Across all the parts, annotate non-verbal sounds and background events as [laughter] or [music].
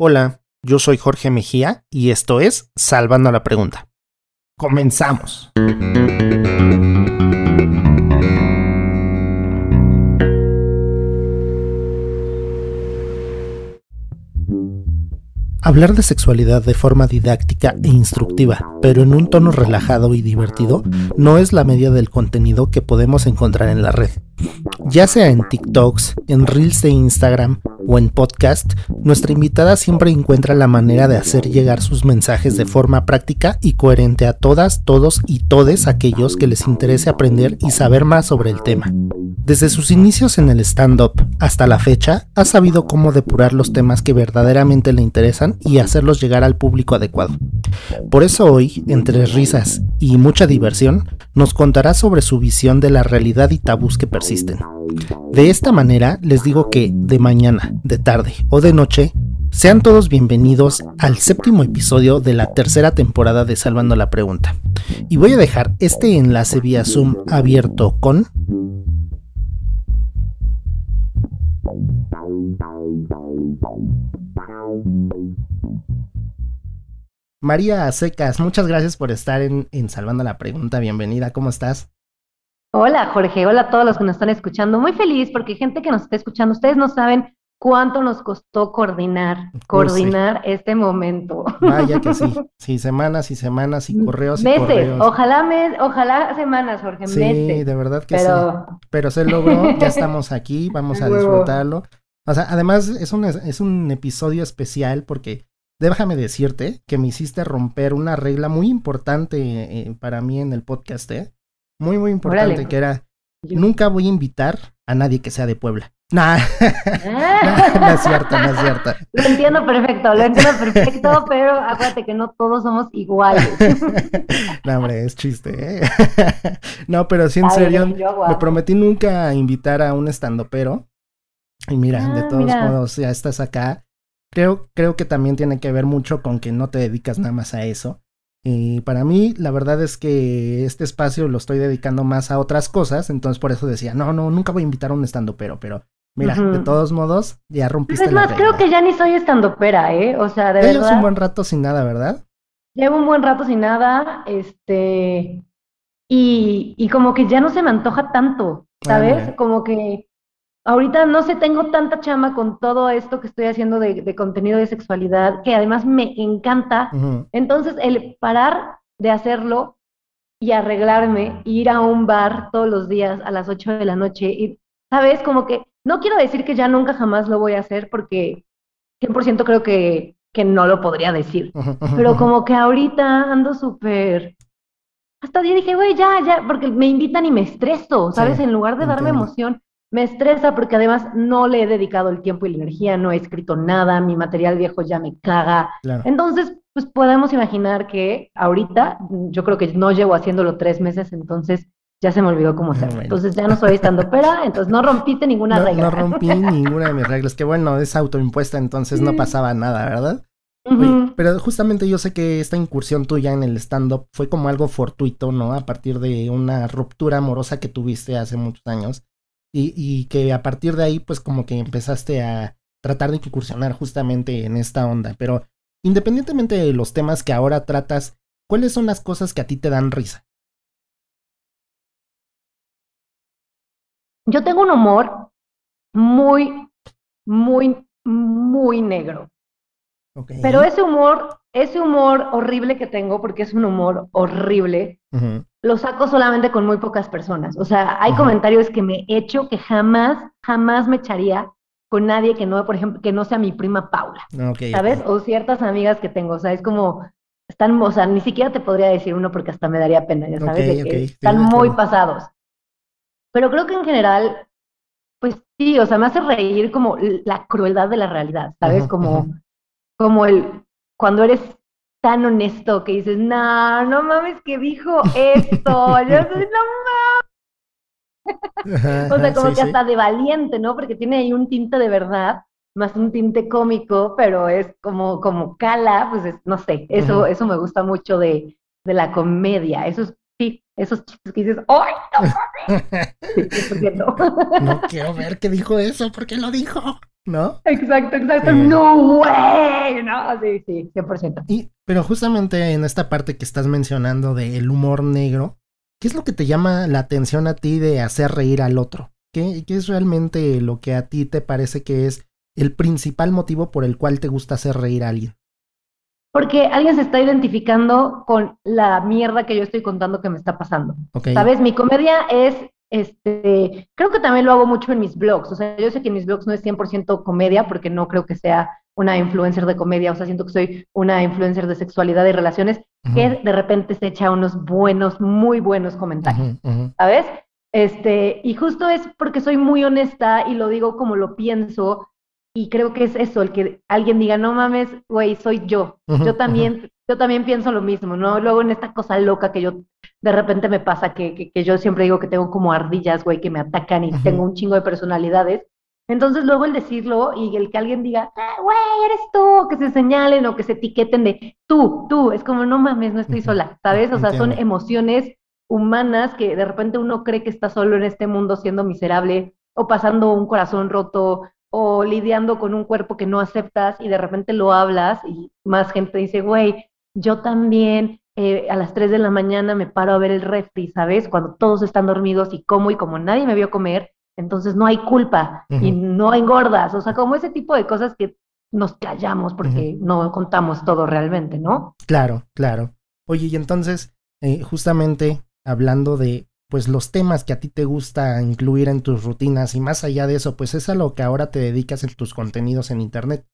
Hola, yo soy Jorge Mejía y esto es Salvando la Pregunta. Comenzamos. Hablar de sexualidad de forma didáctica e instructiva, pero en un tono relajado y divertido, no es la media del contenido que podemos encontrar en la red. Ya sea en TikToks, en Reels de Instagram o en podcast, nuestra invitada siempre encuentra la manera de hacer llegar sus mensajes de forma práctica y coherente a todas, todos y todes aquellos que les interese aprender y saber más sobre el tema. Desde sus inicios en el stand-up hasta la fecha, ha sabido cómo depurar los temas que verdaderamente le interesan y hacerlos llegar al público adecuado. Por eso hoy, entre risas y mucha diversión, nos contará sobre su visión de la realidad y tabús que persisten. De esta manera, les digo que de mañana, de tarde o de noche, sean todos bienvenidos al séptimo episodio de la tercera temporada de Salvando la Pregunta. Y voy a dejar este enlace vía Zoom abierto con María Secas, muchas gracias por estar en, Salvando la Pregunta. Bienvenida, ¿cómo estás? Hola Jorge, hola a todos los que nos están escuchando. Muy feliz porque gente que nos está escuchando, ustedes no saben cuánto nos costó coordinar, coordinar este momento. Vaya que sí, [laughs] sí, semanas y semanas y correos meses, y correos. ojalá mes, ojalá semanas, Jorge, sí, meses. de verdad que sí. Pero se logró, ya [laughs] estamos aquí, vamos a disfrutarlo. O sea, además es un, es un episodio especial porque déjame decirte que me hiciste romper una regla muy importante eh, para mí en el podcast, ¿eh? Muy, muy importante, que era, nunca voy a invitar a nadie que sea de Puebla. [laughs] Nah. no, es cierto, no es cierto. Lo entiendo perfecto, lo entiendo perfecto, [laughs] pero acuérdate que no todos somos iguales. [laughs] no, hombre, es chiste, ¿eh? no, pero sí, en serio, me prometí nunca invitar a un estandopero y mira, de ah, todos modos, ya estás acá. Creo, creo que también tiene que ver mucho con que no te dedicas nada más a eso. Y para mí, la verdad es que este espacio lo estoy dedicando más a otras cosas, entonces por eso decía, no, no, nunca voy a invitar a un estandopero, pero mira, de todos modos, ya rompiste Es más, creo que ya ni soy estandopera, ¿eh? O sea, de Llevas un buen rato sin nada, ¿verdad? Llevo un buen rato sin nada, este... Y, y como que ya no se me antoja tanto, ¿sabes? como que ahorita no sé, tengo tanta chama con todo esto que estoy haciendo de, contenido de sexualidad, que además me encanta. Entonces, el parar de hacerlo y arreglarme, ir a un bar todos los días a las 8 de la noche, y, ¿sabes? Como que no quiero decir que ya nunca jamás lo voy a hacer porque 100% creo que, que no lo podría decir, pero como que ahorita ando súper... Hasta día dije, güey, ya, ya, porque me invitan y me estreso, ¿sabes? en lugar de darme emoción, me estresa porque además no le he dedicado el tiempo y la energía, no he escrito nada, mi material viejo ya me caga. Entonces, pues podemos imaginar que ahorita, yo creo que no llevo haciéndolo tres meses, entonces ya se me olvidó cómo hacerlo. Entonces ya no soy estando pera, [laughs] entonces no rompiste ninguna regla. No rompí ninguna de mis reglas, que bueno, es autoimpuesta, entonces no pasaba nada, ¿verdad? pero justamente yo sé que esta incursión tuya en el stand-up fue como algo fortuito, ¿no? A partir de una ruptura amorosa que tuviste hace muchos años y, y que a partir de ahí pues como que empezaste a tratar de incursionar justamente en esta onda. Pero independientemente de los temas que ahora tratas, ¿cuáles son las cosas que a ti te dan risa? Yo tengo un humor muy, muy, muy negro. Pero ese humor, ese humor horrible que tengo, porque es un humor horrible, lo saco solamente con muy pocas personas. O sea, hay comentarios que me he hecho que jamás, jamás me echaría con nadie que no, por ejemplo, que no sea mi prima Paula. ¿Sabes? O ciertas amigas que tengo. O sea, es como, están, o sea, ni siquiera te podría decir uno porque hasta me daría pena, ya sabes, están muy pasados. Pero creo que en general, pues sí, o sea, me hace reír como la crueldad de la realidad, ¿sabes? como como el, cuando eres tan honesto que dices, no, no mames que dijo esto, yo soy, no mames. o sea, como que hasta de valiente, ¿no? Porque tiene ahí un tinte de verdad, más un tinte cómico, pero es como, como cala, pues no sé, eso, eso me gusta mucho de, de la comedia, eso sí, esos chistes que dices, ¡ay, no [laughs] no quiero ver qué dijo eso, ¿por qué lo dijo? ¿No? Exacto, exacto. No, güey. No, sí, sí, 100%. Y, pero justamente en esta parte que estás mencionando del humor negro, ¿qué es lo que te llama la atención a ti de hacer reír al otro? ¿Qué, ¿Qué es realmente lo que a ti te parece que es el principal motivo por el cual te gusta hacer reír a alguien? Porque alguien se está identificando con la mierda que yo estoy contando que me está pasando. ¿Sabes? Mi comedia es, este, creo que también lo hago mucho en mis blogs. O sea, yo sé que en mis blogs no es 100% comedia porque no creo que sea una influencer de comedia. O sea, siento que soy una influencer de sexualidad y relaciones que de repente se echa unos buenos, muy buenos comentarios. ¿Sabes? Este, y justo es porque soy muy honesta y lo digo como lo pienso y creo que es eso, el que alguien diga, no mames, güey, soy yo. yo también, yo también pienso lo mismo, ¿no? Luego en esta cosa loca que yo de repente me pasa, que, que, yo siempre digo que tengo como ardillas, güey, que me atacan y tengo un chingo de personalidades. Entonces luego el decirlo y el que alguien diga, ah, güey, eres tú, que se señalen o que se etiqueten de tú, tú, es como, no mames, no estoy sola, ¿sabes? O sea, son emociones humanas que de repente uno cree que está solo en este mundo siendo miserable o pasando un corazón roto o lidiando con un cuerpo que no aceptas y de repente lo hablas y más gente dice, güey, yo también eh, a las 3 de la mañana me paro a ver el refri, ¿sabes? Cuando todos están dormidos y como y como nadie me vio comer, entonces no hay culpa y no engordas, o sea, como ese tipo de cosas que nos callamos porque no contamos todo realmente, ¿no? Claro, claro. Oye, y entonces, eh, justamente hablando de pues los temas que a ti te gusta incluir en tus rutinas y más allá de eso, pues es a lo que ahora te dedicas en tus contenidos en Internet.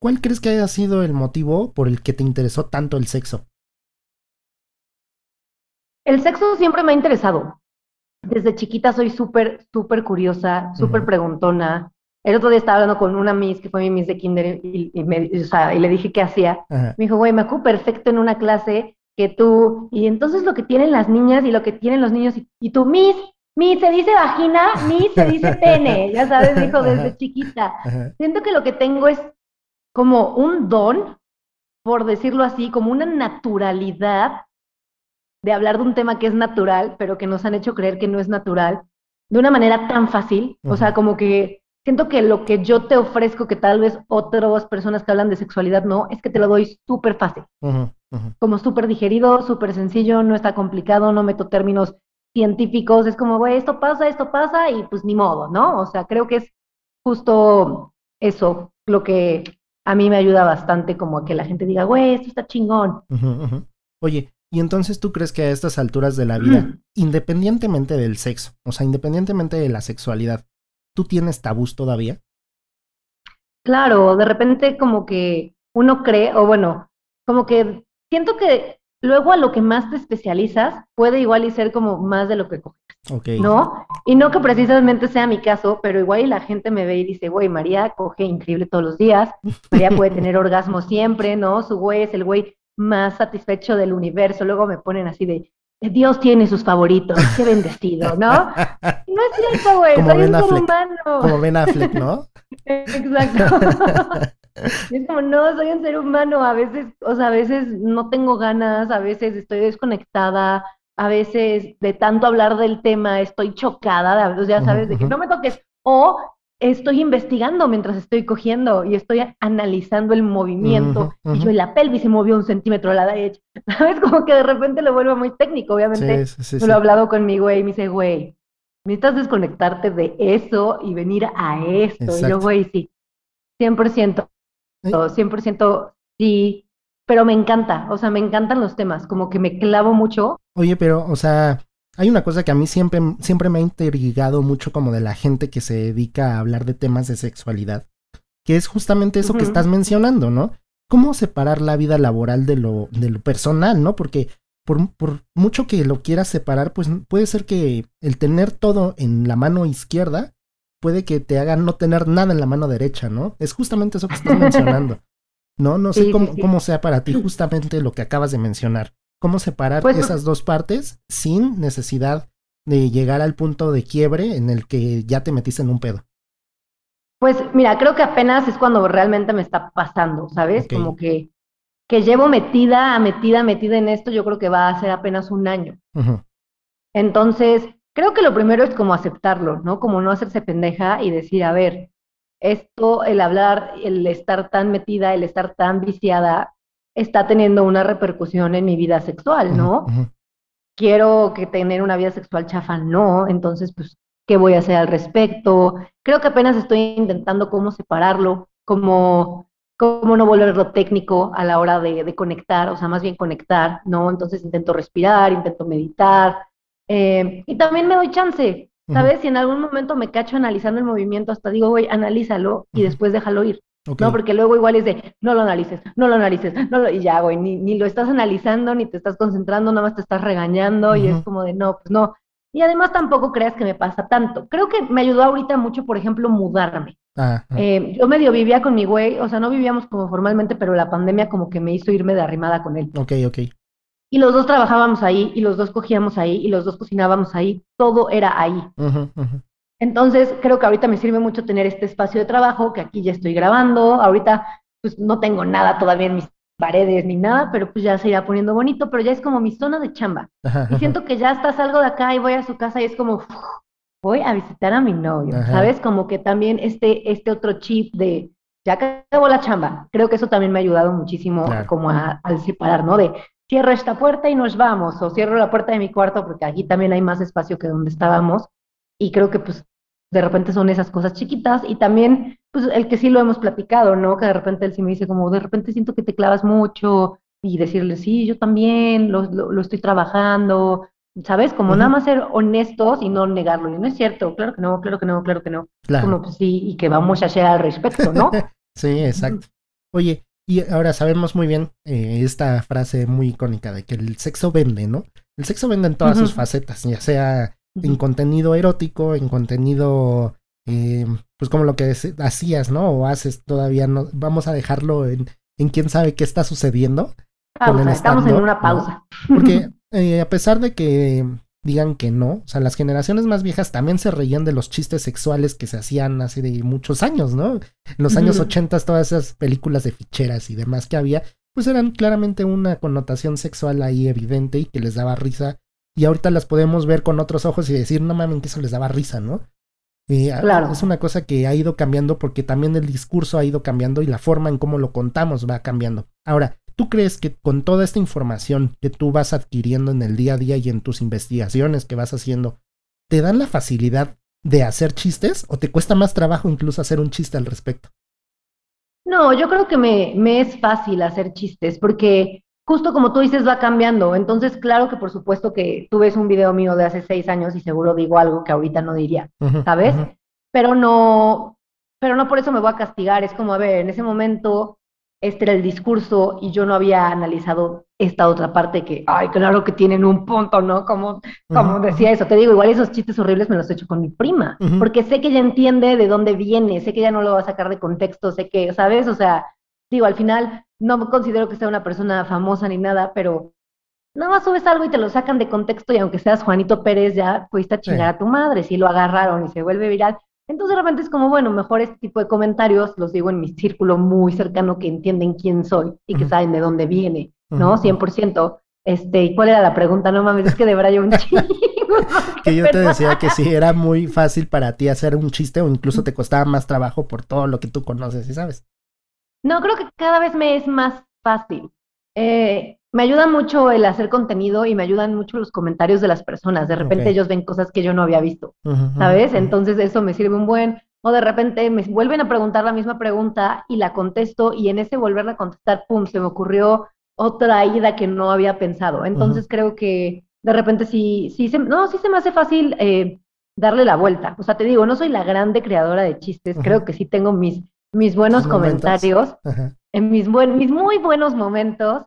¿Cuál crees que haya sido el motivo por el que te interesó tanto el sexo? El sexo siempre me ha interesado. Desde chiquita soy súper, súper curiosa, súper preguntona. El otro día estaba hablando con una miss que fue mi miss de kinder y, le dije qué hacía. Me dijo, güey, me acuerdo perfecto en una clase que tú, y entonces lo que tienen las niñas y lo que tienen los niños, y, tú, Miss, Miss, se dice vagina, Miss, se dice [laughs] pene, ya sabes, dijo desde chiquita. Siento que lo que tengo es como un don, por decirlo así, como una naturalidad de hablar de un tema que es natural, pero que nos han hecho creer que no es natural, de una manera tan fácil, o sea, como que siento que lo que yo te ofrezco, que tal vez otras personas que hablan de sexualidad no, es que te lo doy súper fácil. Como súper digerido, súper sencillo, no está complicado, no meto términos científicos, es como, güey, esto pasa, esto pasa y pues ni modo, ¿no? O sea, creo que es justo eso lo que a mí me ayuda bastante como a que la gente diga, güey, esto está chingón. Oye, y entonces tú crees que a estas alturas de la vida, independientemente del sexo, o sea, independientemente de la sexualidad, ¿tú tienes tabús todavía? Claro, de repente como que uno cree, o bueno, como que siento que luego a lo que más te especializas puede igual y ser como más de lo que coges. ¿No? Y no que precisamente sea mi caso, pero igual y la gente me ve y dice, güey, María coge increíble todos los días, María puede tener orgasmo siempre, ¿no? Su güey es el güey más satisfecho del universo. Luego me ponen así de, Dios tiene sus favoritos, qué bendecido, ¿no? No es cierto, güey, soy un ser humano. Como Ben Affleck, ¿no? [laughs] Exacto. Es como, no, soy un ser humano, a veces, o sea, a veces no tengo ganas, a veces estoy desconectada, a veces de tanto hablar del tema estoy chocada, o sea, sabes, de que no me toques, o estoy investigando mientras estoy cogiendo y estoy analizando el movimiento y yo la pelvis se movió un centímetro a la derecha, [laughs] ¿sabes? Como que de repente lo vuelvo muy técnico, obviamente. lo he hablado con mi güey y me dice, güey, necesitas desconectarte de eso y venir a esto. Y yo, güey, sí, 100%. 100% sí, pero me encanta, o sea, me encantan los temas, como que me clavo mucho. Oye, pero, o sea, hay una cosa que a mí siempre, siempre me ha intrigado mucho como de la gente que se dedica a hablar de temas de sexualidad, que es justamente eso que estás mencionando, ¿no? ¿Cómo separar la vida laboral de lo, de lo personal, ¿no? Porque por, por, mucho que lo quieras separar, pues puede ser que el tener todo en la mano izquierda puede que te haga no tener nada en la mano derecha, ¿no? Es justamente eso que estás mencionando. [laughs] No, no sé cómo, cómo sea para ti justamente lo que acabas de mencionar. ¿Cómo separar pues, esas dos partes sin necesidad de llegar al punto de quiebre en el que ya te metiste en un pedo? Pues mira, creo que apenas es cuando realmente me está pasando, ¿sabes? Como que, que llevo metida, metida, metida en esto, yo creo que va a ser apenas un año. Entonces, creo que lo primero es como aceptarlo, ¿no? Como no hacerse pendeja y decir, a ver, esto, el hablar, el estar tan metida, el estar tan viciada, está teniendo una repercusión en mi vida sexual, ¿no? Quiero que tener una vida sexual chafa, no, entonces, pues, ¿qué voy a hacer al respecto? Creo que apenas estoy intentando cómo separarlo, cómo, cómo no volverlo técnico a la hora de, de conectar, o sea, más bien conectar, ¿no? Entonces intento respirar, intento meditar, eh, y también me doy chance, ¿Sabes? Si en algún momento me cacho analizando el movimiento, hasta digo, güey, analízalo y después déjalo ir. No, porque luego igual es de, no lo analices, no lo analices, no lo, y ya, güey, ni, ni, lo estás analizando, ni te estás concentrando, nada más te estás regañando y es como de, no, pues no. Y además tampoco creas que me pasa tanto. Creo que me ayudó ahorita mucho, por ejemplo, mudarme. Ah, ah. Eh, yo medio vivía con mi güey, o sea, no vivíamos como formalmente, pero la pandemia como que me hizo irme de arrimada con él. Ok, ok y los dos trabajábamos ahí y los dos cogíamos ahí y los dos cocinábamos ahí, todo era ahí. Entonces, creo que ahorita me sirve mucho tener este espacio de trabajo, que aquí ya estoy grabando, ahorita pues no tengo nada todavía en mis paredes ni nada, pero pues ya se irá poniendo bonito, pero ya es como mi zona de chamba. y siento que ya hasta salgo de acá y voy a su casa y es como, voy a visitar a mi novio, ¿sabes? Como que también este, este otro chip de, ya acabó la chamba. Creo que eso también me ha ayudado muchísimo como al separar, ¿no? De cierro esta puerta y nos vamos, o cierro la puerta de mi cuarto porque aquí también hay más espacio que donde estábamos, y creo que pues de repente son esas cosas chiquitas, y también pues el que sí lo hemos platicado, ¿no? Que de repente él sí me dice como, de repente siento que te clavas mucho, y decirle, sí, yo también, lo, lo, estoy trabajando, ¿sabes? Como nada más ser honestos y no negarlo, y no es cierto, claro que no, claro que no, claro que no. Claro. Como pues sí, y que vamos a hacer al respecto, ¿no? [laughs] sí, exacto. Oye, y ahora sabemos muy bien eh, esta frase muy icónica de que el sexo vende, ¿no? El sexo vende en todas sus facetas, ya sea en contenido erótico, en contenido, eh, pues como lo que hacías, ¿no? O haces todavía, no, vamos a dejarlo en, en quién sabe qué está sucediendo. estamos en una pausa. Porque [laughs] eh, a pesar de que digan que no. O sea, las generaciones más viejas también se reían de los chistes sexuales que se hacían hace de muchos años, ¿no? En los años ochentas todas esas películas de ficheras y demás que había, pues eran claramente una connotación sexual ahí evidente y que les daba risa. Y ahorita las podemos ver con otros ojos y decir, no mames, que eso les daba risa, ¿no? Y ah, claro. Es una cosa que ha ido cambiando porque también el discurso ha ido cambiando y la forma en cómo lo contamos va cambiando. Ahora, ¿Tú crees que con toda esta información que tú vas adquiriendo en el día a día y en tus investigaciones que vas haciendo, te dan la facilidad de hacer chistes o te cuesta más trabajo incluso hacer un chiste al respecto? No, yo creo que me, me es fácil hacer chistes porque justo como tú dices va cambiando. Entonces, claro que por supuesto que tú ves un video mío de hace seis años y seguro digo algo que ahorita no diría, ¿sabes? Pero no, pero no por eso me voy a castigar. Es como, a ver, en ese momento este era el discurso y yo no había analizado esta otra parte que, ay, claro que tienen un punto, ¿no? Como, como decía eso, te digo, igual esos chistes horribles me los he hecho con mi prima, porque sé que ella entiende de dónde viene, sé que ella no lo va a sacar de contexto, sé que, ¿sabes? O sea, digo, al final no me considero que sea una persona famosa ni nada, pero nada más subes algo y te lo sacan de contexto y aunque seas Juanito Pérez, ya fuiste a chingar a tu madre, si lo agarraron y se vuelve viral, entonces de repente es como, bueno, mejor este tipo de comentarios los digo en mi círculo muy cercano que entienden quién soy y que saben de dónde viene, ¿no? 100%. Este, ¿y cuál era la pregunta? No mames, es que de verdad yo un [laughs] chingo. que yo te decía que sí, era muy fácil para ti hacer un chiste o incluso te costaba más trabajo por todo lo que tú conoces y sabes. No, creo que cada vez me es más fácil. Eh, me ayuda mucho el hacer contenido y me ayudan mucho los comentarios de las personas. De repente ellos ven cosas que yo no había visto, ¿sabes? Entonces eso me sirve un buen. O de repente me vuelven a preguntar la misma pregunta y la contesto y en ese volverla a contestar, pum, se me ocurrió otra ida que no había pensado. Entonces creo que de repente sí, sí, se, no, sí se me hace fácil eh, darle la vuelta. O sea, te digo, no soy la grande creadora de chistes, creo que sí tengo mis, mis buenos comentarios, en mis, buen, mis muy buenos momentos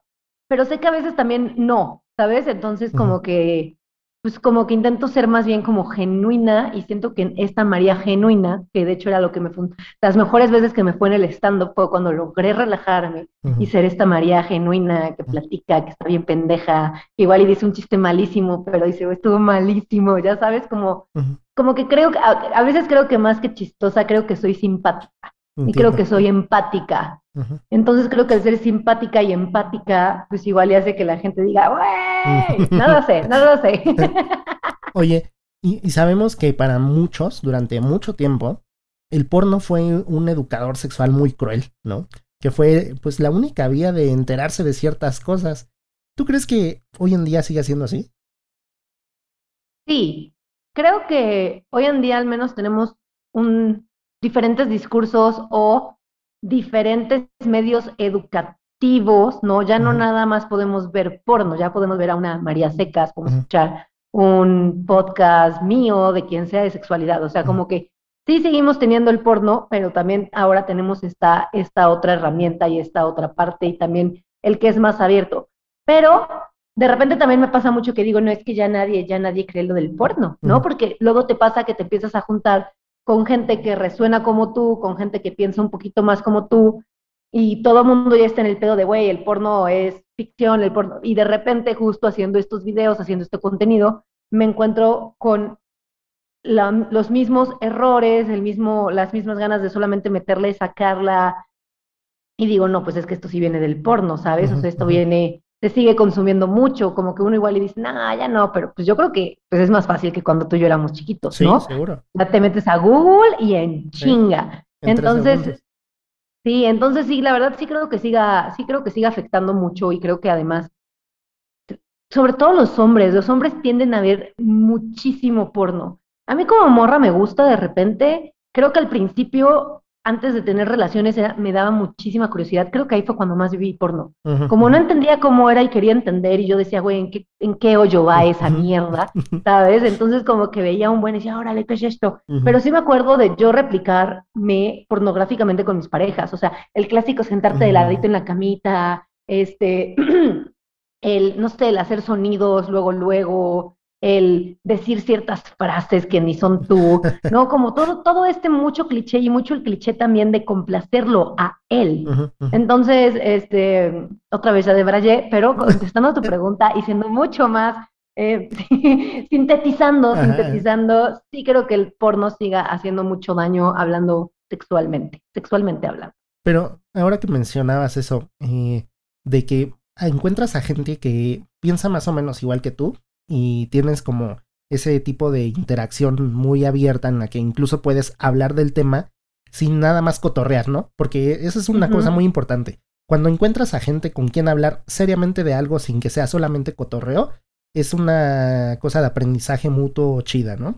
pero sé que a veces también no, ¿sabes? Entonces como que, pues como que intento ser más bien como genuina y siento que esta María genuina, que de hecho era lo que me fue, las mejores veces que me fue en el stand-up fue cuando logré relajarme y ser esta María genuina que platica, que está bien pendeja, igual y dice un chiste malísimo, pero dice, estuvo malísimo, ya sabes, como, como que creo que, a veces creo que más que chistosa, creo que soy simpática y creo que soy empática. Entonces creo que el ser simpática y empática, pues igual le hace que la gente diga, ¡wey! Nada sé, nada sé. [laughs] Oye, y, sabemos que para muchos, durante mucho tiempo, el porno fue un educador sexual muy cruel, ¿no? Que fue pues la única vía de enterarse de ciertas cosas. ¿Tú crees que hoy en día sigue siendo así? Sí, creo que hoy en día al menos tenemos un, diferentes discursos o diferentes medios educativos, ¿no? Ya no nada más podemos ver porno, ya podemos ver a una María Secas, podemos escuchar un podcast mío de quien sea de sexualidad, o sea, como que sí seguimos teniendo el porno, pero también ahora tenemos esta, esta otra herramienta y esta otra parte y también el que es más abierto. Pero de repente también me pasa mucho que digo, no es que ya nadie, ya nadie cree lo del porno, ¿no? Porque luego te pasa que te empiezas a juntar con gente que resuena como tú, con gente que piensa un poquito más como tú, y todo el mundo ya está en el pedo de, güey, el porno es ficción, el porno, y de repente justo haciendo estos videos, haciendo este contenido, me encuentro con los mismos errores, el mismo, las mismas ganas de solamente meterle, sacarla, y digo, no, pues es que esto sí viene del porno, ¿sabes? o sea, esto viene se sigue consumiendo mucho, como que uno igual le dice, nah, ya no, pero pues yo creo que pues es más fácil que cuando tú y yo éramos chiquitos, ¿no? Sí, seguro. Ya te metes a Google y en chinga. entonces, sí, entonces sí, la verdad sí creo que siga, sí creo que siga afectando mucho y creo que además, sobre todo los hombres, los hombres tienden a ver muchísimo porno. A mí como morra me gusta de repente, creo que al principio antes de tener relaciones me daba muchísima curiosidad. Creo que ahí fue cuando más viví porno. Como no entendía cómo era y quería entender, y yo decía, güey, ¿en qué, ¿en qué hoyo va esa mierda? [laughs] ¿Sabes? Entonces, como que veía un buen y decía, órale, ¿qué es esto? Pero sí me acuerdo de yo replicarme pornográficamente con mis parejas. O sea, el clásico sentarte de ladito en la camita, este, [clears throat] el, no sé, el hacer sonidos, luego, luego, el decir ciertas frases que ni son tú, [laughs] ¿no? Como todo, todo este mucho cliché y mucho el cliché también de complacerlo a él. Entonces, este, otra vez ya de pero [laughs] contestando a tu pregunta y siendo mucho más eh, [laughs] sintetizando, sintetizando, sí creo que el porno siga haciendo mucho daño hablando sexualmente, sexualmente hablando. Pero ahora que mencionabas eso, eh, de que encuentras a gente que piensa más o menos igual que tú, y tienes como ese tipo de interacción muy abierta en la que incluso puedes hablar del tema sin nada más cotorrear, ¿no? Porque esa es una cosa muy importante. Cuando encuentras a gente con quien hablar seriamente de algo sin que sea solamente cotorreo, es una cosa de aprendizaje mutuo chida, ¿no?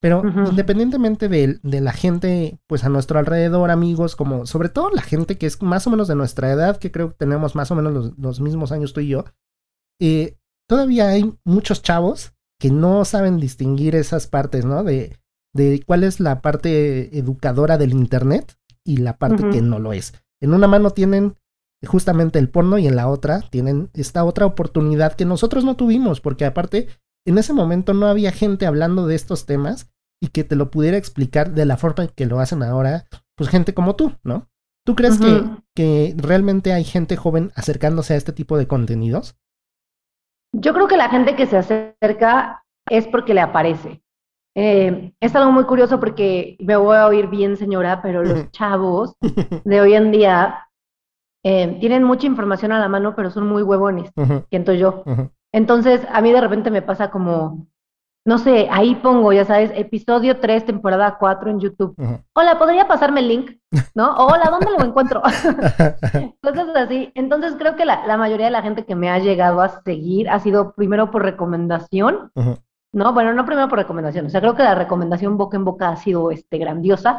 Pero independientemente de, de, la gente, pues a nuestro alrededor, amigos, como sobre todo la gente que es más o menos de nuestra edad, que creo que tenemos más o menos los, los mismos años tú y yo, eh, todavía hay muchos chavos que no saben distinguir esas partes, ¿no? De, de cuál es la parte educadora del Internet y la parte que no lo es. En una mano tienen justamente el porno y en la otra tienen esta otra oportunidad que nosotros no tuvimos, porque aparte en ese momento no había gente hablando de estos temas y que te lo pudiera explicar de la forma que lo hacen ahora, pues gente como tú, ¿no? ¿Tú crees que, que realmente hay gente joven acercándose a este tipo de contenidos? Yo creo que la gente que se acerca es porque le aparece. Eh, es algo muy curioso porque me voy a oír bien, señora, pero los [laughs] chavos de hoy en día eh, tienen mucha información a la mano, pero son muy huevones, siento yo. Entonces, a mí de repente me pasa como, no sé, ahí pongo, ya sabes, episodio 3, temporada 4 en YouTube. Hola, ¿podría pasarme el link? ¿No? hola, ¿dónde lo encuentro? [laughs] Cosas así. Entonces creo que la, mayoría de la gente que me ha llegado a seguir ha sido primero por recomendación. No, bueno, no primero por recomendación. O sea, creo que la recomendación boca en boca ha sido este, grandiosa.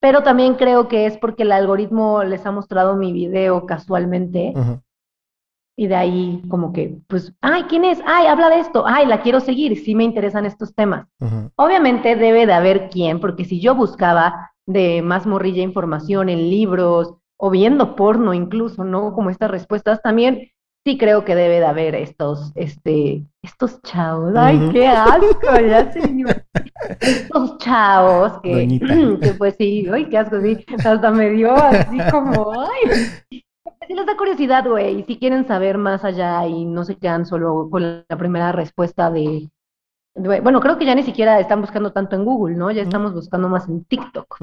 Pero también creo que es porque el algoritmo les ha mostrado mi video casualmente y de ahí como que, pues, ay, ¿quién es? Ay, habla de esto, ay, la quiero seguir, sí me interesan estos temas. Obviamente debe de haber quién, porque si yo buscaba de más morrilla información en libros o viendo porno incluso, ¿no? Como estas respuestas, también sí creo que debe de haber estos, este, estos chavos, ay, qué asco, ya señor. Estos chavos que, [clears throat] que pues sí, ay, qué asco, sí, hasta me dio así como, ay, si les da curiosidad, güey, y si quieren saber más allá y no se quedan solo con la primera respuesta de, bueno, creo que ya ni siquiera están buscando tanto en Google, ¿no? Ya estamos buscando más en TikTok.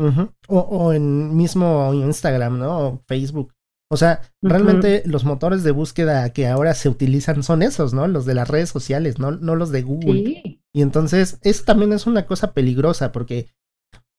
o, en mismo Instagram, ¿no? O Facebook. O sea, realmente los motores de búsqueda que ahora se utilizan son esos, ¿no? Los de las redes sociales, no, no los de Google. Sí. Y entonces, eso también es una cosa peligrosa porque,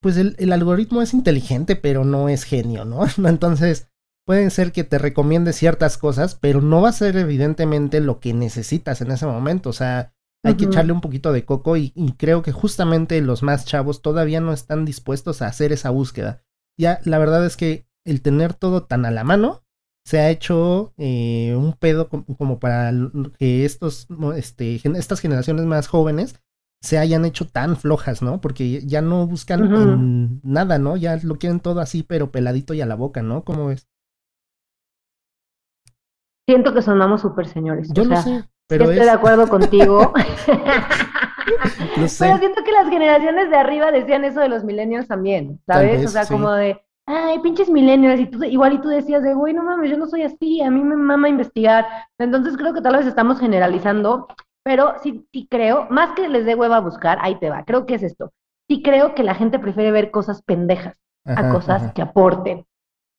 pues el, el algoritmo es inteligente, pero no es genio, ¿no? [laughs] Entonces, puede ser que te recomiende ciertas cosas, pero no va a ser evidentemente lo que necesitas en ese momento. O sea, hay que echarle un poquito de coco y, creo que justamente los más chavos todavía no están dispuestos a hacer esa búsqueda. Ya, la verdad es que el tener todo tan a la mano se ha hecho eh, un pedo como, para que estos, este, estas generaciones más jóvenes se hayan hecho tan flojas, ¿no? Porque ya no buscan nada, ¿no? Ya lo quieren todo así, pero peladito y a la boca, ¿no? ¿Cómo es? Siento que sonamos súper señores. Yo sé. Pero estoy de acuerdo [laughs] contigo. [laughs] Pero siento que las generaciones de arriba decían eso de los millennials también, ¿sabes? o sea, como de, ay, pinches millennials, y tú, igual y tú decías de, güey, no mames, yo no soy así, a mí me mama investigar. Entonces creo que tal vez estamos generalizando, pero sí, sí creo, más que les dé hueva a buscar, ahí te va, creo que es esto. Sí creo que la gente prefiere ver cosas pendejas a cosas que aporten.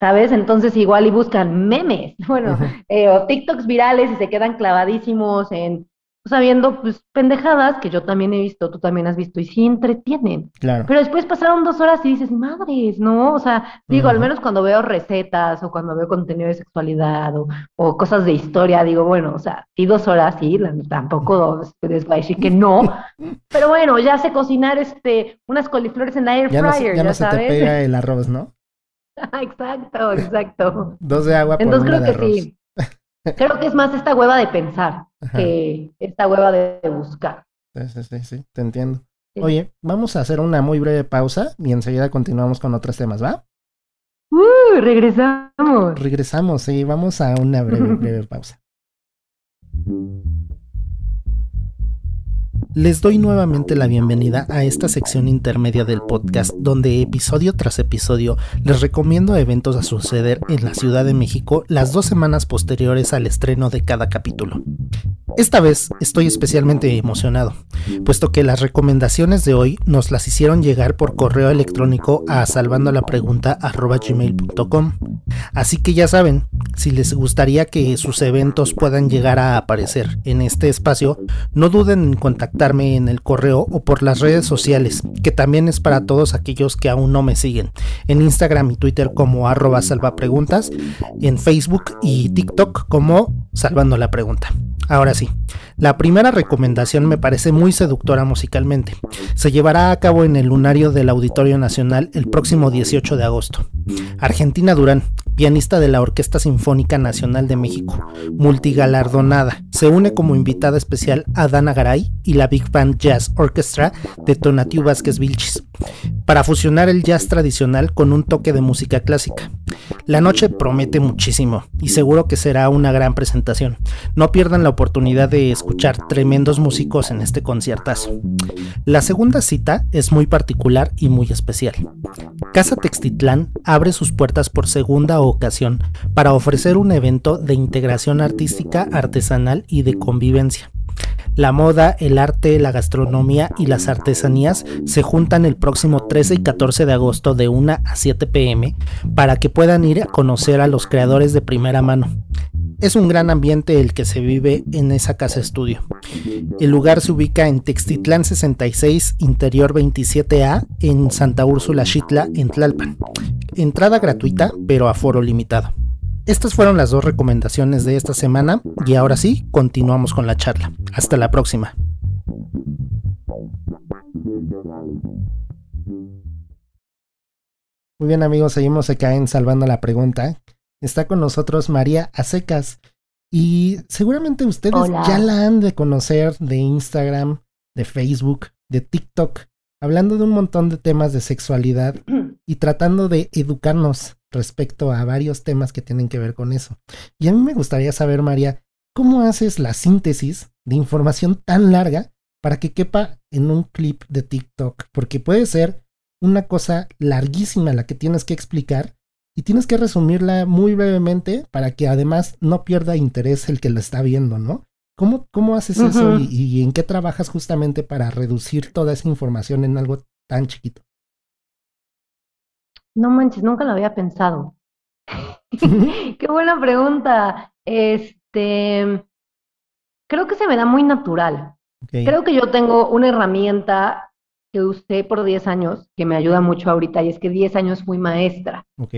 ¿Sabes? Entonces igual y buscan memes, [laughs] bueno, eh, o TikToks virales y se quedan clavadísimos en, sabiendo pues, pendejadas que yo también he visto, tú también has visto y sí entretienen. Claro. Pero después pasaron dos horas y dices, madres, ¿no? O sea, digo, al menos cuando veo recetas o cuando veo contenido de sexualidad o, cosas de historia, digo, bueno, o sea, sí dos horas, sí, tampoco les voy a decir que no, pero bueno, ya sé cocinar este, unas coliflores en la air fryer, ya, no se te pega el arroz, ¿no? [laughs] exacto, exacto. Dos de agua por Entonces creo que sí. [laughs] Creo que es más esta hueva de pensar que esta hueva de buscar. Sí, sí, sí, sí, te entiendo. Oye, vamos a hacer una muy breve pausa y enseguida continuamos con otros temas, ¿va? Uh, regresamos. Regresamos, sí, vamos a una breve, [laughs] breve pausa. Les doy nuevamente la bienvenida a esta sección intermedia del podcast donde episodio tras episodio les recomiendo eventos a suceder en la Ciudad de México las dos semanas posteriores al estreno de cada capítulo. Esta vez estoy especialmente emocionado, puesto que las recomendaciones de hoy nos las hicieron llegar por correo electrónico a salvandolapregunta.gmail.com. Así que ya saben, si les gustaría que sus eventos puedan llegar a aparecer en este espacio, no duden en en el correo o por las redes sociales, que también es para todos aquellos que aún no me siguen, en Instagram y Twitter como arroba salvapreguntas, en Facebook y TikTok como salvando la pregunta. Ahora sí, la primera recomendación me parece muy seductora musicalmente. Se llevará a cabo en el lunario del Auditorio Nacional el próximo 18 de agosto. Argentina Durán, pianista de la Orquesta Sinfónica Nacional de México, multigalardonada, se une como invitada especial a Dana Garay y la Big Band Jazz Orchestra de Tonatiu Vázquez Vilchis, para fusionar el jazz tradicional con un toque de música clásica. La noche promete muchísimo y seguro que será una gran presentación. No pierdan la oportunidad de escuchar tremendos músicos en este conciertazo. La segunda cita es muy particular y muy especial. Casa Textitlán abre sus puertas por segunda ocasión para ofrecer un evento de integración artística, artesanal y de convivencia. La moda, el arte, la gastronomía y las artesanías se juntan el próximo 13 y 14 de agosto de 1 a 7 pm para que puedan ir a conocer a los creadores de primera mano. Es un gran ambiente el que se vive en esa casa estudio. El lugar se ubica en Textitlán 66, interior 27A, en Santa Úrsula Xitla, en Tlalpan. Entrada gratuita, pero aforo limitado. Estas fueron las dos recomendaciones de esta semana y ahora sí, continuamos con la charla. Hasta la próxima. Muy bien amigos, seguimos acá en Salvando la Pregunta. Está con nosotros María Acecas y seguramente ustedes ya la han de conocer de Instagram, de Facebook, de TikTok, hablando de un montón de temas de sexualidad [clears throat] y tratando de educarnos respecto a varios temas que tienen que ver con eso. Y a mí me gustaría saber, María, ¿cómo haces la síntesis de información tan larga para que quepa en un clip de TikTok? Porque puede ser una cosa larguísima la que tienes que explicar y tienes que resumirla muy brevemente para que además no pierda interés el que lo está viendo, ¿no? ¿Cómo, cómo haces eso y, y en qué trabajas justamente para reducir toda esa información en algo tan chiquito? No manches, nunca lo había pensado. [laughs] Qué buena pregunta. Este, creo que se me da muy natural. Creo que yo tengo una herramienta que usé por 10 años que me ayuda mucho ahorita y es que 10 años fui maestra. Ok.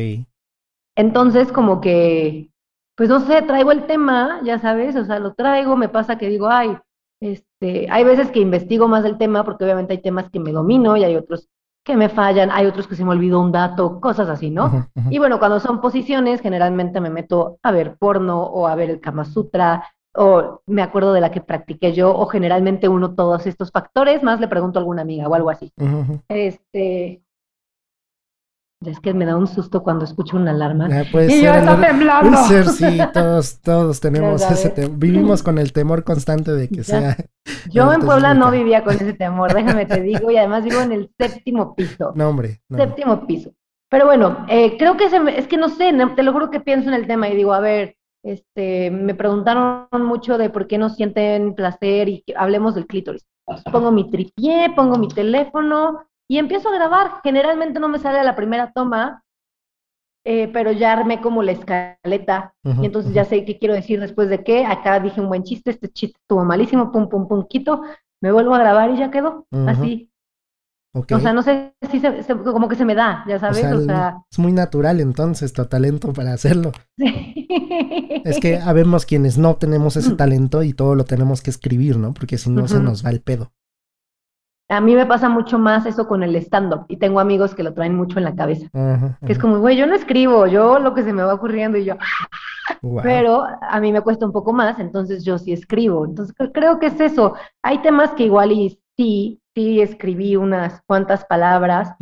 Entonces, como que, pues no sé, traigo el tema, ya sabes, o sea, lo traigo, me pasa que digo, ay, este, hay veces que investigo más del tema porque obviamente hay temas que me domino y hay otros que me fallan, hay otros que se me olvidó un dato, cosas así, ¿no? Y bueno, cuando son posiciones, generalmente me meto a ver porno o a ver el Kama Sutra, o me acuerdo de la que practiqué yo, o generalmente uno todos estos factores, más le pregunto a alguna amiga o algo así. Este, es que me da un susto cuando escucho una alarma. y yo está temblando. ser, sí, todos, todos [laughs] tenemos ese temor. Vivimos con el temor constante de que sea. Yo en Puebla no vivía con ese temor, déjame te [laughs] digo, y además vivo en el séptimo piso. No, hombre. Séptimo piso. Pero bueno, eh, creo que es que no sé, te lo juro que pienso en el tema y digo, a ver, este, me preguntaron mucho de por qué no sienten placer y que hablemos del clítoris. Pongo mi tripié, pongo mi teléfono, y empiezo a grabar. Generalmente no me sale a la primera toma, eh, pero ya armé como la escaleta y entonces ya sé qué quiero decir después de qué. Acá dije un buen chiste, este chiste estuvo malísimo, pum, pum, pum, quito, me vuelvo a grabar y ya quedó, así. O sea, no sé si se, como que se me da, ya sabes. O sea, es muy natural entonces tu talento para hacerlo. Es que habemos quienes no tenemos ese talento y todo lo tenemos que escribir, ¿no? Porque si no se nos va el pedo. A mí me pasa mucho más eso con el stand-up y tengo amigos que lo traen mucho en la cabeza. Que es como, güey, yo no escribo, yo lo que se me va ocurriendo y yo... Pero a mí me cuesta un poco más, entonces yo sí escribo. Entonces creo que es eso. Hay temas que igual y sí, sí escribí unas cuantas palabras,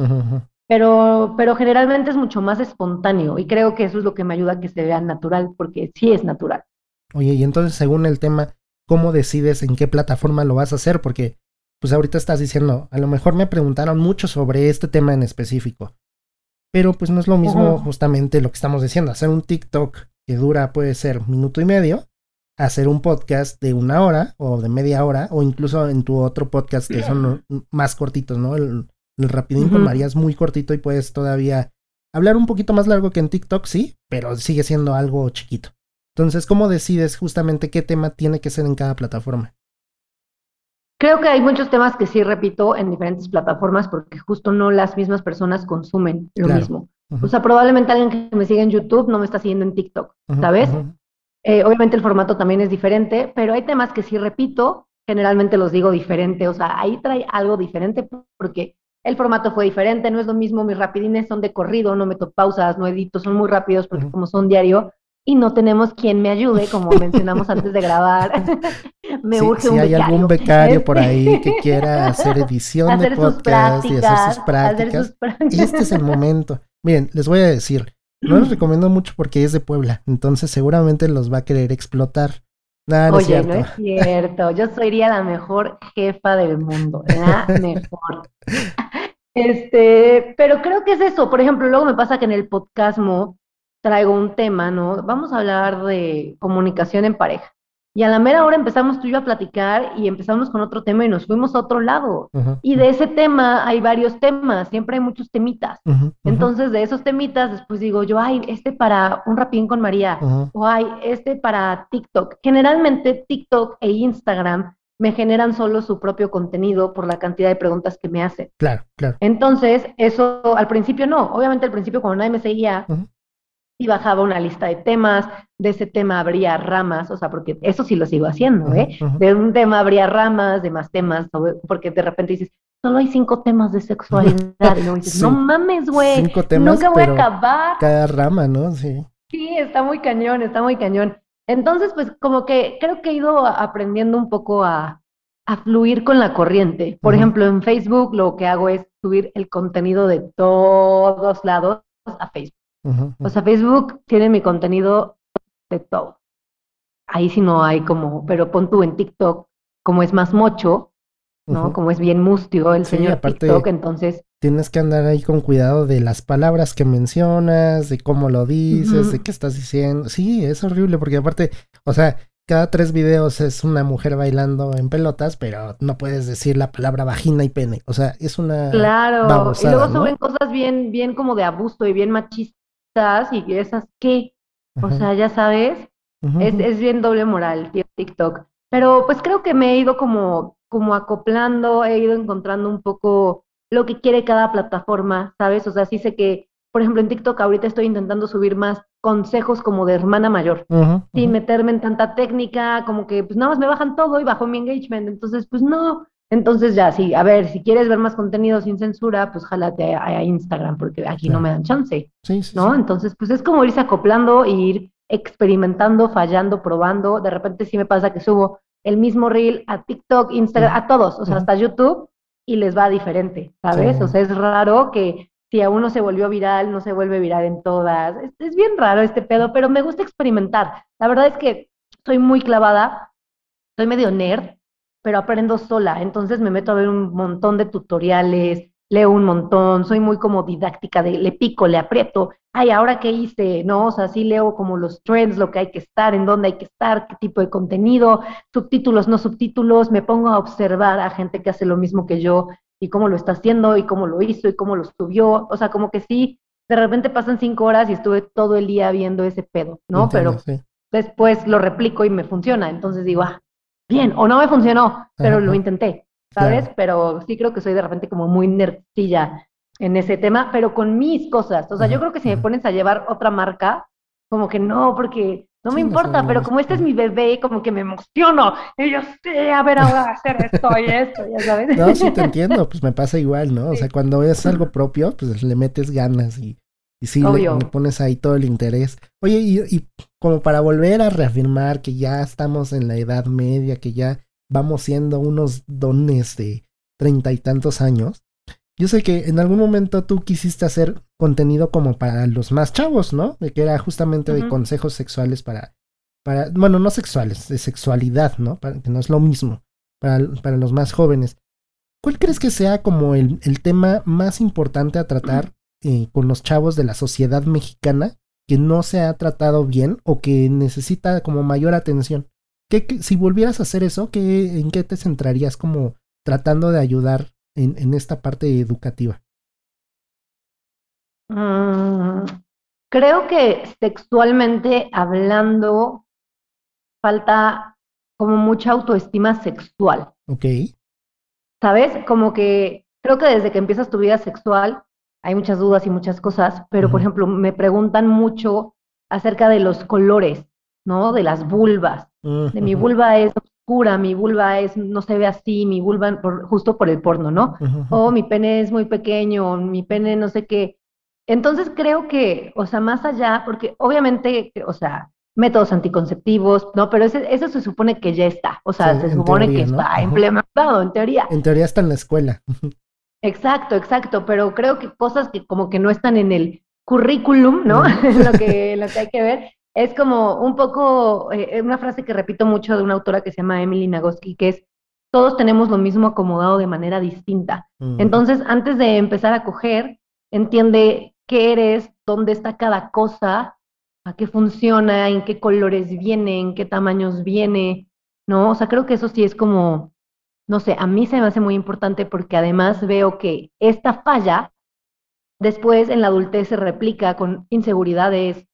pero, pero generalmente es mucho más espontáneo y creo que eso es lo que me ayuda a que se vea natural, porque sí es natural. Oye, y entonces según el tema, ¿cómo decides en qué plataforma lo vas a hacer? Porque pues ahorita estás diciendo, a lo mejor me preguntaron mucho sobre este tema en específico. Pero pues no es lo mismo justamente lo que estamos diciendo, hacer un TikTok que dura puede ser minuto y medio, hacer un podcast de una hora o de media hora, o incluso en tu otro podcast que son [clears throat] más cortitos, ¿no? El, Rapidín con María es muy cortito y puedes todavía hablar un poquito más largo que en TikTok, sí, pero sigue siendo algo chiquito. Entonces, ¿cómo decides justamente qué tema tiene que ser en cada plataforma? Creo que hay muchos temas que sí repito en diferentes plataformas porque justo no las mismas personas consumen lo mismo. O sea, probablemente alguien que me sigue en YouTube no me está siguiendo en TikTok, ¿sabes? Eh, obviamente el formato también es diferente, pero hay temas que sí repito, generalmente los digo diferente, o sea, ahí trae algo diferente porque el formato fue diferente, no es lo mismo, mis rapidines son de corrido, no meto pausas, no edito, son muy rápidos porque como son diario, y no tenemos quien me ayude, como [laughs] mencionamos antes de grabar. [laughs] me urge un si hay algún becario por [laughs] ahí que quiera hacer edición de podcast y hacer sus, prácticas, este es el momento. Miren, les voy a decir, no les recomiendo mucho porque es de Puebla, entonces seguramente los va a querer explotar. no Oye, no es cierto. Yo sería la mejor jefa del mundo, la mejor. Este, pero creo que es eso. Por ejemplo, luego me pasa que en el podcastmo traigo un tema, ¿no? Vamos a hablar de comunicación en pareja. Y a la mera hora empezamos tú y yo a platicar y empezamos con otro tema y nos fuimos a otro lado. Y de ese tema hay varios temas, siempre hay muchos temitas. Entonces, de esos temitas, después digo yo, ay, este para un rapín con María, o ay, este para TikTok. Generalmente TikTok e Instagram me generan solo su propio contenido por la cantidad de preguntas que me hacen. Claro, claro. Entonces, eso al principio no. Obviamente al principio cuando nadie me seguía, y bajaba una lista de temas, de ese tema habría ramas, o sea, porque eso sí lo sigo haciendo, ¿eh? De un tema habría ramas, de más temas, porque de repente dices, solo hay cinco temas de sexualidad, y no dices, [laughs] no mames, güey, nunca voy a acabar. Cada rama, ¿no? Sí. Sí, está muy cañón, está muy cañón. Entonces, pues como que creo que he ido aprendiendo un poco a, a fluir con la corriente. Por ejemplo, en Facebook lo que hago es subir el contenido de todos lados a Facebook. O sea, Facebook tiene mi contenido de todo. Ahí sí no hay como, pero pon tú en TikTok, como es más mocho, ¿no? Como es bien mustio el señor TikTok, entonces... Tienes que andar ahí con cuidado de las palabras que mencionas, de cómo lo dices, de qué estás diciendo. Sí, es horrible porque aparte, o sea, cada tres videos es una mujer bailando en pelotas, pero no puedes decir la palabra vagina y pene. O sea, es una. Claro, y luego suben cosas bien, bien como de abuso y bien y esas qué. O sea, ya sabes, es, es, bien doble moral TikTok. Pero pues creo que me he ido como como acoplando, he ido encontrando un poco lo que quiere cada plataforma, ¿sabes? O sea, sí sé que, por ejemplo, en TikTok ahorita estoy intentando subir más consejos como de hermana mayor, sin meterme en tanta técnica, como que pues nada más me bajan todo y bajo mi engagement, entonces pues no, entonces ya sí, a ver, si quieres ver más contenido sin censura, pues jálate a, Instagram, porque aquí no me dan chance, sí, sí, ¿no? Entonces pues es como irse acoplando e ir experimentando, fallando, probando, de repente sí me pasa que subo el mismo reel a TikTok, Instagram, a todos, o sea, hasta YouTube, y les va diferente, ¿sabes? O sea, es raro que si a uno se volvió viral, no se vuelve viral en todas. Es, bien raro este pedo, pero me gusta experimentar. La verdad es que soy muy clavada, soy medio nerd, pero aprendo sola. Entonces me meto a ver un montón de tutoriales, leo un montón, soy muy como didáctica de le pico, le aprieto. Ay, ahora qué hice, ¿no? O sea, sí leo como los trends, lo que hay que estar, en dónde hay que estar, qué tipo de contenido, subtítulos, no subtítulos, me pongo a observar a gente que hace lo mismo que yo y cómo lo está haciendo y cómo lo hizo y cómo lo subió. O sea, como que sí, de repente pasan cinco horas y estuve todo el día viendo ese pedo, ¿no? pero después lo replico y me funciona. Entonces digo, ah, bien, o no me funcionó, pero lo intenté, ¿sabes? Pero sí creo que soy de repente como muy nerdcilla en ese tema, pero con mis cosas. O sea, yo creo que si me pones a llevar otra marca, como que no, porque no me importa, pero como este es mi bebé, como que me emociono. Y yo sé, a ver, ahora hacer esto y esto, ya sabes. No, sí te entiendo, pues me pasa igual, ¿no? O sea, cuando es algo propio, pues le metes ganas y, y sí, le, pones ahí todo el interés. Oye, y, y como para volver a reafirmar que ya estamos en la edad media, que ya vamos siendo unos dones de treinta y tantos años, yo sé que en algún momento tú quisiste hacer contenido como para los más chavos, ¿no? De que era justamente de consejos sexuales para, para, bueno, no sexuales, de sexualidad, ¿no? Para, que no es lo mismo, para, para los más jóvenes. ¿Cuál crees que sea como el, el tema más importante a tratar eh, con los chavos de la sociedad mexicana que no se ha tratado bien o que necesita como mayor atención? ¿Qué, si volvieras a hacer eso, ¿qué, ¿en qué te centrarías como tratando de ayudar en, esta parte educativa? Mm, creo que sexualmente hablando falta como mucha autoestima sexual. Ok. ¿Sabes? Como que creo que desde que empiezas tu vida sexual hay muchas dudas y muchas cosas, pero por ejemplo me preguntan mucho acerca de los colores, ¿no? De las vulvas. De mi vulva es mi vulva es, no se ve así, mi vulva justo por el porno, ¿no? O mi pene es muy pequeño, mi pene no sé qué. Entonces creo que, o sea, más allá, porque obviamente, o sea, métodos anticonceptivos, ¿no? Pero ese, eso se supone que ya está, o sea, se supone que está implementado en teoría. En teoría está en la escuela. Exacto, exacto, pero creo que cosas que como que no están en el currículum, ¿no? [laughs] lo, que, lo que hay que ver, es como un poco, eh, una frase que repito mucho de una autora que se llama Emily Nagoski, que es, todos tenemos lo mismo acomodado de manera distinta. Mm. Entonces, antes de empezar a coger, entiende qué eres, dónde está cada cosa, a qué funciona, en qué colores viene, en qué tamaños viene, ¿no? O sea, creo que eso sí es como, no sé, a mí se me hace muy importante porque además veo que esta falla después en la adultez se replica con inseguridades,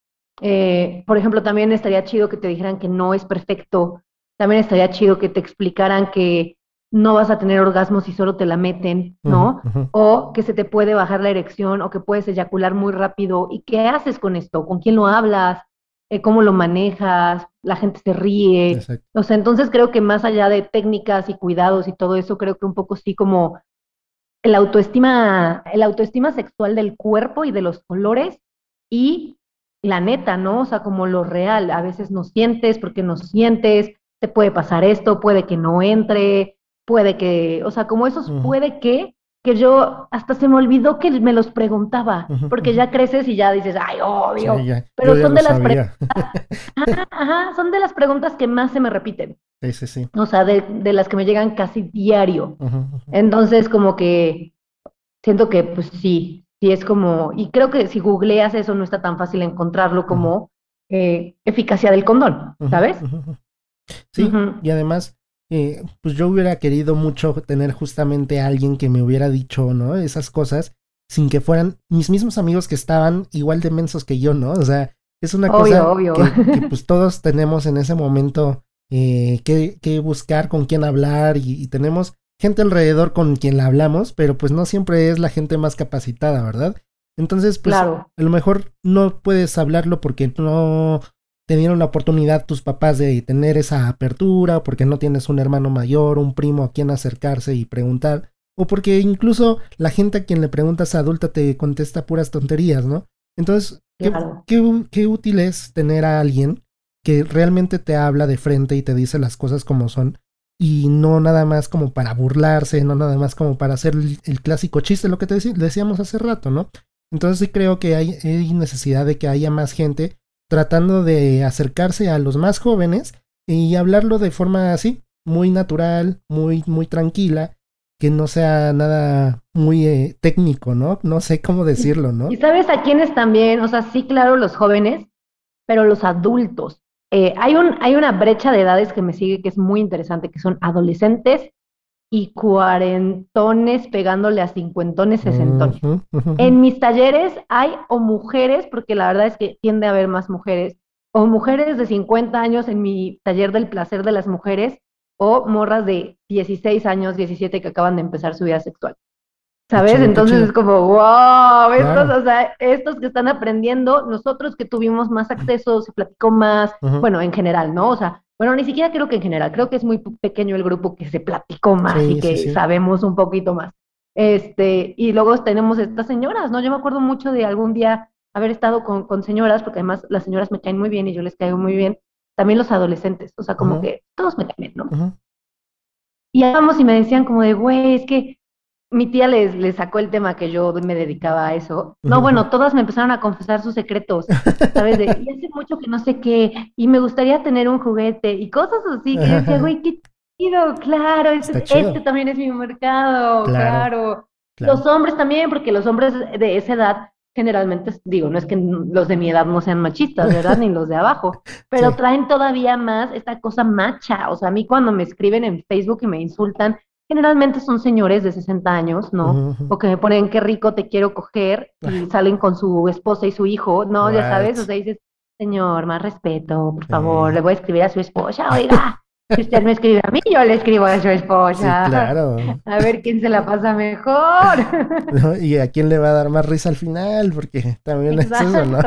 eh, por ejemplo, también estaría chido que te dijeran que no es perfecto. También estaría chido que te explicaran que no vas a tener orgasmos si solo te la meten, ¿no? O que se te puede bajar la erección o que puedes eyacular muy rápido. ¿Y qué haces con esto? ¿Con quién lo hablas? Eh, ¿Cómo lo manejas? La gente se ríe. O sea, entonces creo que más allá de técnicas y cuidados y todo eso, creo que un poco sí como el autoestima, el autoestima sexual del cuerpo y de los colores y la neta, ¿no? O sea, como lo real. A veces no sientes porque no sientes, te puede pasar esto, puede que no entre, puede que, o sea, como esos puede que, que yo hasta se me olvidó que me los preguntaba, porque ya creces y ya dices, ay, obvio. Pero son de las preguntas. [laughs] Ajá, son de las preguntas que más se me repiten. Sí, sí, sí. O sea, de, de las que me llegan casi diario. Entonces, como que siento que, pues sí, Sí, es como, y creo que si googleas eso no está tan fácil encontrarlo como eh, eficacia del condón, ¿sabes? Sí, y además, eh, pues yo hubiera querido mucho tener justamente a alguien que me hubiera dicho, ¿no? Esas cosas sin que fueran mis mismos amigos que estaban igual de mensos que yo, ¿no? O sea, es una cosa Que, que, [laughs] pues todos tenemos en ese momento eh, qué, buscar, con quién hablar y, tenemos gente alrededor con quien la hablamos, pero pues no siempre es la gente más capacitada, ¿verdad? Entonces, pues a lo mejor no puedes hablarlo porque no te dieron la oportunidad tus papás de tener esa apertura, porque no tienes un hermano mayor, un primo a quien acercarse y preguntar, o porque incluso la gente a quien le preguntas adulta te contesta puras tonterías, ¿no? Entonces, ¿qué, qué útil es tener a alguien que realmente te habla de frente y te dice las cosas como son y no nada más como para burlarse, no nada más como para hacer el, clásico chiste, lo que te decíamos hace rato, ¿no? Entonces sí creo que hay, necesidad de que haya más gente tratando de acercarse a los más jóvenes y hablarlo de forma así, muy natural, muy, muy tranquila, que no sea nada muy eh, técnico, ¿no? No sé cómo decirlo, ¿no? Y sabes a quiénes también, o sea, sí, claro, los jóvenes, pero los adultos. Eh, hay, un, hay una brecha de edades que me sigue que es muy interesante, que son adolescentes y cuarentones pegándole a cincuentones, sesentones. En mis talleres hay o mujeres, porque la verdad es que tiende a haber más mujeres, o mujeres de 50 años en mi taller del placer de las mujeres, o morras de 16 años, 17 que acaban de empezar su vida sexual. ¿Sabes? Entonces es como, wow, estos, o sea, estos que están aprendiendo, nosotros que tuvimos más acceso, se platicó más, bueno, en general, ¿no? O sea, bueno, ni siquiera creo que en general, creo que es muy pequeño el grupo que se platicó más y que sabemos un poquito más. Este, y luego tenemos estas señoras, ¿no? Yo me acuerdo mucho de algún día haber estado con, con señoras, porque además las señoras me caen muy bien y yo les caigo muy bien, también los adolescentes, o sea, como que todos me caen ¿no? Y íbamos y me decían como de, güey, es que mi tía les, les, sacó el tema que yo me dedicaba a eso. No, bueno, todas me empezaron a confesar sus secretos, ¿sabes? De, y hace mucho que no sé qué, y me gustaría tener un juguete, y cosas así, que yo decía, güey, qué chido, claro, este, este, también es mi mercado, claro. Los hombres también, porque los hombres de esa edad generalmente, digo, no es que los de mi edad no sean machistas, ¿verdad? Ni los de abajo, [laughs] pero traen todavía más esta cosa macha. O sea, a mí cuando me escriben en Facebook y me insultan, generalmente son señores de 60 años, ¿no? O que me ponen qué rico te quiero coger y [laughs] salen con su esposa y su hijo, ¿no? Ya sabes, o sea, dices, señor, más respeto, por favor, le voy a escribir a su esposa, [laughs] oiga. Si usted me escribe a mí, yo le escribo a su esposa. Sí, claro. [laughs] A ver quién se la pasa mejor. y a quién le va a dar más risa al final, porque también es eso, ¿no?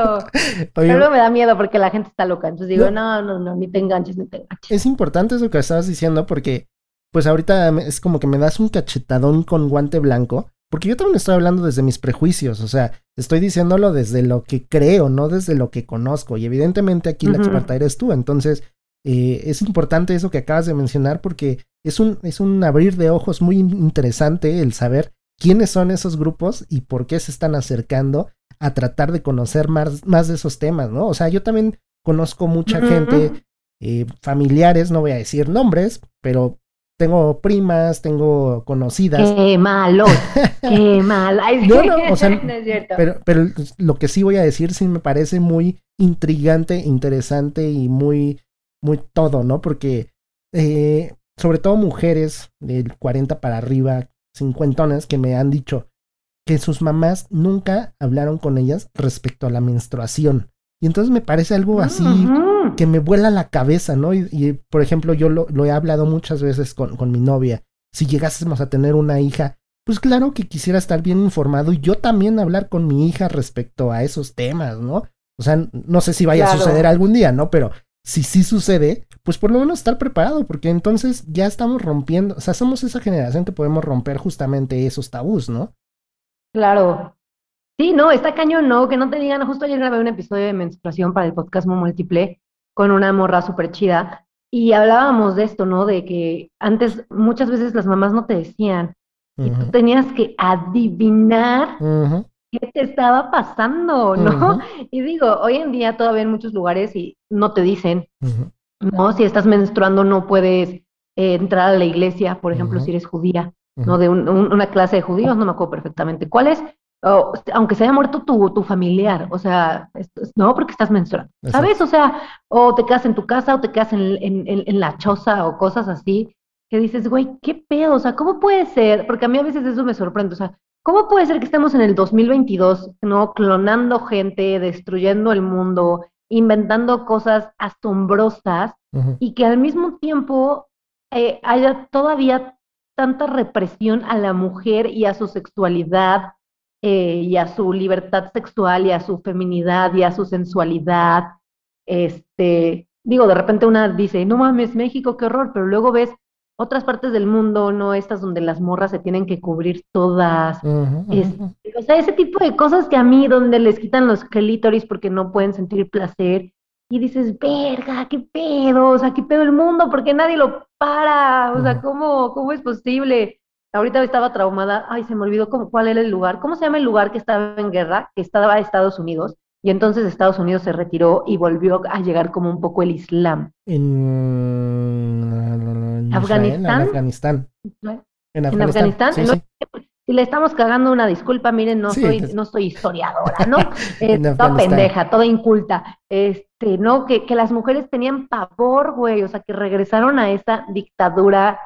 Pero me da miedo porque la gente está loca. Entonces digo, no, no, no, ni te enganches, ni te enganches. Es importante eso que estabas diciendo porque pues ahorita es como que me das un cachetadón con guante blanco, porque yo también estoy hablando desde mis prejuicios, o sea, estoy diciéndolo desde lo que creo, no desde lo que conozco, y evidentemente aquí la experta eres tú, entonces eh, es importante eso que acabas de mencionar porque es un, es un abrir de ojos muy interesante el saber quiénes son esos grupos y por qué se están acercando a tratar de conocer más, más de esos temas, ¿no? O sea, yo también conozco mucha gente, eh, familiares, no voy a decir nombres, pero tengo primas, tengo conocidas. Qué malo, qué [laughs] malo. no, no, o sea, [laughs] no es cierto. Pero, pero lo que sí voy a decir sí me parece muy intrigante, interesante y muy, muy todo, ¿no? Porque eh, sobre todo mujeres del 40 para arriba, cincuentonas, que me han dicho que sus mamás nunca hablaron con ellas respecto a la menstruación. Y entonces me parece algo así que me vuela la cabeza, ¿no? Y, por ejemplo, yo lo, he hablado muchas veces con, con, mi novia. Si llegásemos a tener una hija, pues claro que quisiera estar bien informado y yo también hablar con mi hija respecto a esos temas, ¿no? O sea, no sé si vaya a suceder algún día, ¿no? Pero si sí sucede, pues por lo menos estar preparado, porque entonces ya estamos rompiendo, o sea, somos esa generación que podemos romper justamente esos tabús, ¿no? Claro, Sí, no, está cañón, no, que no te digan, justo ayer grabé un episodio de menstruación para el podcast Múltiple con una morra súper chida y hablábamos de esto, ¿no? De que antes muchas veces las mamás no te decían y tú tenías que adivinar qué te estaba pasando, ¿no? Y digo, hoy en día todavía en muchos lugares y no te dicen, ¿no? Si estás menstruando no puedes eh, entrar a la iglesia, por ejemplo, si eres judía, ¿no? De una clase de judíos, no me acuerdo perfectamente cuál es, aunque se haya muerto tu, tu familiar, o sea, no porque estás menstruando, ¿sabes? O sea, o te quedas en tu casa o te quedas en, en, en, la choza o cosas así, que dices, güey, ¿qué pedo? O sea, ¿cómo puede ser? Porque a mí a veces eso me sorprende, o sea, ¿cómo puede ser que estemos en el 2022, ¿no? Clonando gente, destruyendo el mundo, inventando cosas asombrosas y que al mismo tiempo eh, haya todavía tanta represión a la mujer y a su sexualidad eh, y a su libertad sexual y a su feminidad y a su sensualidad. Este, digo, de repente una dice, no mames, México, qué horror, pero luego ves otras partes del mundo, no estas donde las morras se tienen que cubrir todas. o sea, ese tipo de cosas que a mí, donde les quitan los clítoris porque no pueden sentir placer, y dices, verga, qué pedo, o sea, qué pedo el mundo, porque nadie lo para, o sea, ¿cómo, cómo es posible? Ahorita estaba traumada, ay, se me olvidó cómo, cuál era el lugar, ¿cómo se llama el lugar que estaba en guerra? Que estaba Estados Unidos, y entonces Estados Unidos se retiró y volvió a llegar como un poco el Islam. En, Afganistán. En Afganistán. En Afganistán. Si le estamos cagando una disculpa, miren, no soy, no soy historiadora, ¿no? [laughs] eh, toda pendeja, toda inculta. Este, ¿no? Que, que las mujeres tenían pavor, güey, o sea, que regresaron a esa dictadura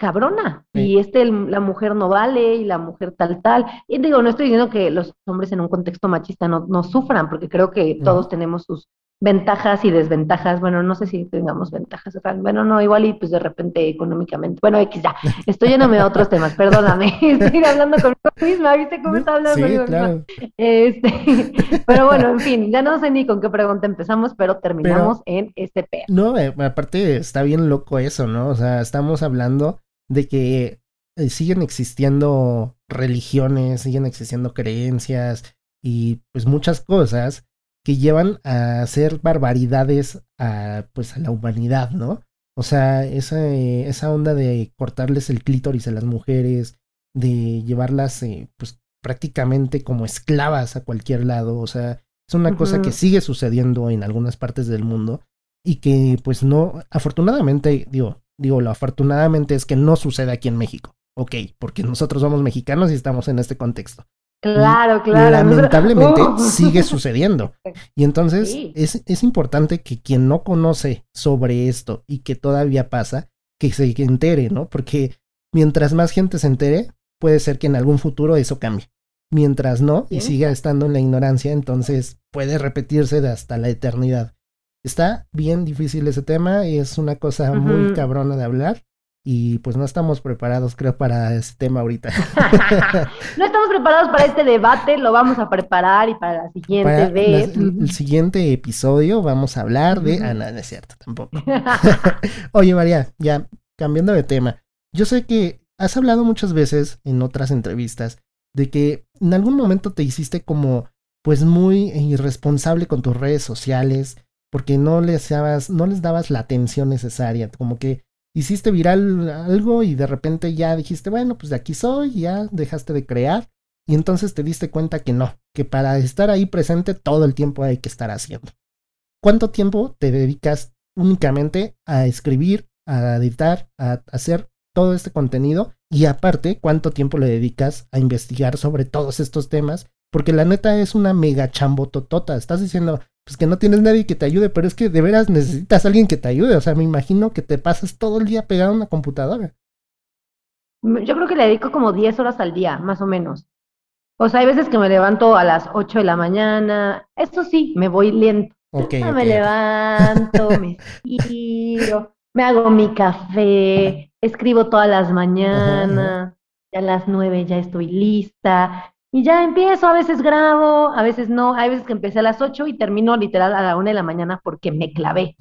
cabrona. Y este, la mujer no vale y la mujer tal, tal. Y digo, no estoy diciendo que los hombres en un contexto machista no, no sufran, porque creo que todos tenemos sus ventajas y desventajas. Bueno, no sé si tengamos ventajas. Bueno, no, igual y pues de repente económicamente. Bueno, X ya. Estoy yéndome a otros temas, perdóname. [laughs] Estoy hablando conmigo misma, ¿viste cómo está hablando sí, claro. Este, [laughs] pero bueno, en fin, ya no sé ni con qué pregunta empezamos, pero terminamos en este pedo. No, eh, aparte está bien loco eso, ¿no? O sea, estamos hablando de que eh, siguen existiendo religiones, siguen existiendo creencias y pues muchas cosas que llevan a hacer barbaridades a pues a la humanidad, ¿no? O sea, esa, esa onda de cortarles el clítoris a las mujeres, de llevarlas eh, pues prácticamente como esclavas a cualquier lado, o sea, es una cosa que sigue sucediendo en algunas partes del mundo y que pues no, afortunadamente, digo, digo, lo afortunadamente es que no sucede aquí en México. Ok, porque nosotros somos mexicanos y estamos en este contexto. Claro, claro. Lamentablemente [laughs] sigue sucediendo. Y entonces es, es importante que quien no conoce sobre esto y que todavía pasa, que se entere, ¿no? Porque mientras más gente se entere, puede ser que en algún futuro eso cambie. Mientras no, y siga estando en la ignorancia, entonces puede repetirse de hasta la eternidad. Está bien difícil ese tema y es una cosa muy cabrona de hablar y pues no estamos preparados creo para ese tema ahorita. [laughs] no estamos preparados para este debate, lo vamos a preparar y para la siguiente vez. el, siguiente episodio vamos a hablar de... Ah, no, no es cierto, tampoco. [laughs] [laughs] Oye María, ya cambiando de tema, yo sé que has hablado muchas veces en otras entrevistas de que en algún momento te hiciste como pues muy irresponsable con tus redes sociales porque no les dabas, no les dabas la atención necesaria, como que hiciste viral algo y de repente ya dijiste, bueno, pues de aquí soy, ya dejaste de crear y entonces te diste cuenta que no, que para estar ahí presente todo el tiempo hay que estar haciendo. ¿Cuánto tiempo te dedicas únicamente a escribir, a editar, a hacer todo este contenido? Y aparte, ¿cuánto tiempo le dedicas a investigar sobre todos estos temas? Porque la neta es una mega chambototota. Estás diciendo, pues que no tienes nadie que te ayude, pero es que de veras necesitas a alguien que te ayude. O sea, me imagino que te pasas todo el día pegado a una computadora. Yo creo que le dedico como 10 horas al día, más o menos. O sea, hay veces que me levanto a las 8 de la mañana. Eso sí, me voy lento. me levanto, me [laughs] estiro, me hago mi café, escribo todas las mañanas. Ya a las 9 ya estoy lista. Y ya empiezo, a veces grabo, a veces no, hay veces que empecé a las 8 y termino literal a la 1 de la mañana porque me clavé.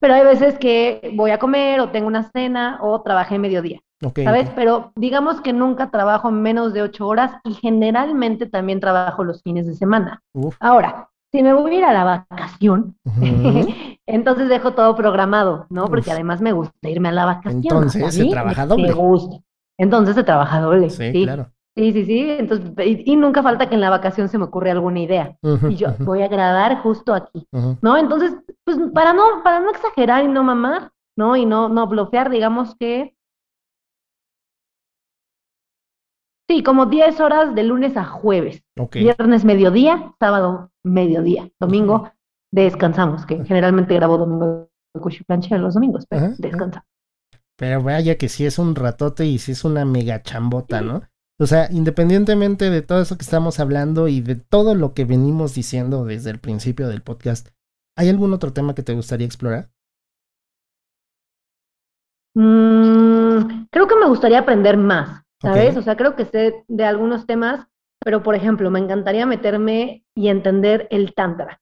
Pero hay veces que voy a comer o tengo una cena o trabajé mediodía. ¿Sabes? Pero digamos que nunca trabajo menos de 8 horas y generalmente también trabajo los fines de semana. Ahora, si me voy a ir a la vacación, [laughs] entonces dejo todo programado, ¿no? Porque además me gusta irme a la vacación. Entonces se trabaja doble. Me gusta. Entonces se trabaja doble. Sí, claro. Sí, sí, sí. Entonces, y, nunca falta que en la vacación se me ocurre alguna idea. y yo voy a grabar justo aquí. ¿No? Entonces, pues para no, para no exagerar y no mamar, ¿no? Y no, no bloquear, digamos que. Sí, como 10 horas de lunes a jueves. Viernes mediodía, sábado mediodía. Domingo descansamos, que generalmente grabo domingo de plancha los domingos, pero descansamos. Pero vaya que sí es un ratote y sí es una mega chambota, ¿no? O sea, independientemente de todo eso que estamos hablando y de todo lo que venimos diciendo desde el principio del podcast, ¿Hay algún otro tema que te gustaría explorar? Mm, creo que me gustaría aprender más, ¿sabes? O sea, creo que sé de algunos temas, pero por ejemplo, me encantaría meterme y entender el Tantra.